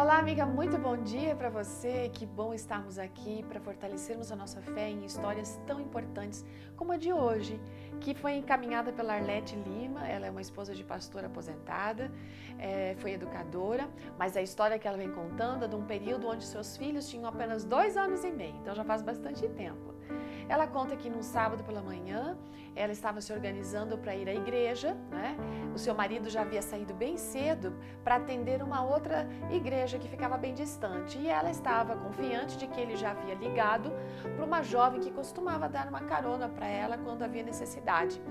Olá, amiga, muito bom dia para você. Que bom estarmos aqui para fortalecermos a nossa fé em histórias tão importantes como a de hoje, que foi encaminhada pela Arlete Lima. Ela é uma esposa de pastor aposentada, é, foi educadora, mas a história que ela vem contando é de um período onde seus filhos tinham apenas dois anos e meio, então já faz bastante tempo. Ela conta que num sábado pela manhã, ela estava se organizando para ir à igreja, né? O seu marido já havia saído bem cedo para atender uma outra igreja que ficava bem distante. E ela estava confiante de que ele já havia ligado para uma jovem que costumava dar uma carona para ela quando havia necessidade.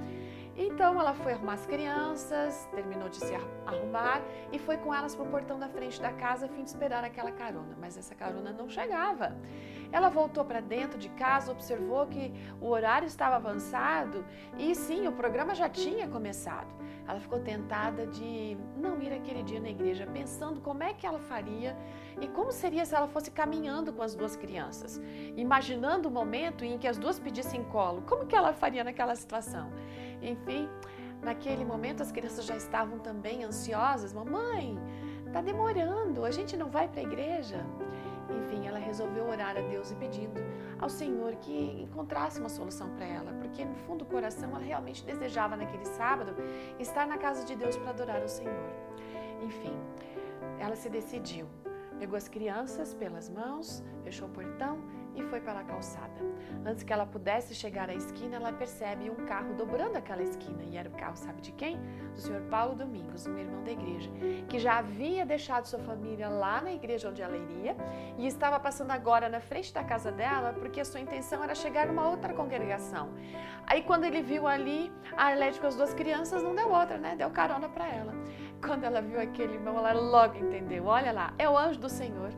Então ela foi arrumar as crianças, terminou de se arrumar e foi com elas para o portão da frente da casa a fim de esperar aquela carona. Mas essa carona não chegava. Ela voltou para dentro de casa, observou que o horário estava avançado e sim, o programa já tinha começado. Ela ficou tentada de não ir aquele dia na igreja, pensando como é que ela faria e como seria se ela fosse caminhando com as duas crianças, imaginando o momento em que as duas pedissem colo, como que ela faria naquela situação. Enfim, naquele momento as crianças já estavam também ansiosas. Mamãe, está demorando, a gente não vai para a igreja. Enfim, ela resolveu orar a Deus e pedindo ao Senhor que encontrasse uma solução para ela, porque no fundo do coração ela realmente desejava naquele sábado estar na casa de Deus para adorar o Senhor. Enfim, ela se decidiu, pegou as crianças pelas mãos, fechou o portão e foi para. Antes que ela pudesse chegar à esquina, ela percebe um carro dobrando aquela esquina. E era o carro, sabe de quem? Do senhor Paulo Domingos, um irmão da igreja, que já havia deixado sua família lá na igreja onde ela iria e estava passando agora na frente da casa dela porque a sua intenção era chegar numa outra congregação. Aí quando ele viu ali a Arlete com as duas crianças, não deu outra, né? Deu carona para ela. Quando ela viu aquele irmão, ela logo entendeu. Olha lá, é o anjo do Senhor.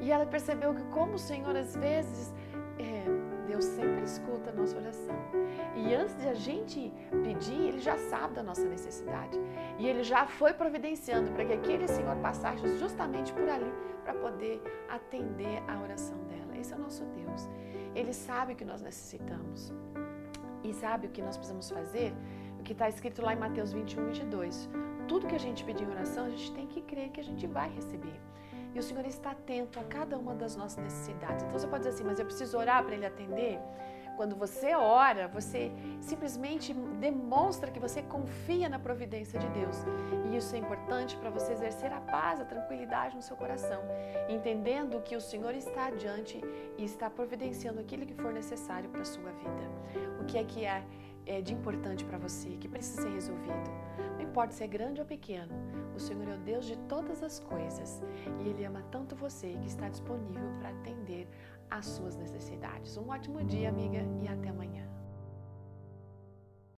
E ela percebeu que, como o Senhor às vezes, é, Deus sempre escuta a nossa oração. E antes de a gente pedir, Ele já sabe da nossa necessidade. E Ele já foi providenciando para que aquele Senhor passasse justamente por ali para poder atender a oração dela. Esse é o nosso Deus. Ele sabe o que nós necessitamos. E sabe o que nós precisamos fazer? O que está escrito lá em Mateus 21, 22. Tudo que a gente pedir em oração, a gente tem que crer que a gente vai receber. E o Senhor está atento a cada uma das nossas necessidades. Então você pode dizer assim, mas eu preciso orar para Ele atender? Quando você ora, você simplesmente demonstra que você confia na providência de Deus. E isso é importante para você exercer a paz, a tranquilidade no seu coração, entendendo que o Senhor está adiante e está providenciando aquilo que for necessário para a sua vida. O que é que é, é de importante para você, que precisa ser resolvido? Não importa se é grande ou pequeno, o Senhor é o Deus de todas as coisas e Ele ama tanto você que está disponível para atender às suas necessidades. Um ótimo dia, amiga, e até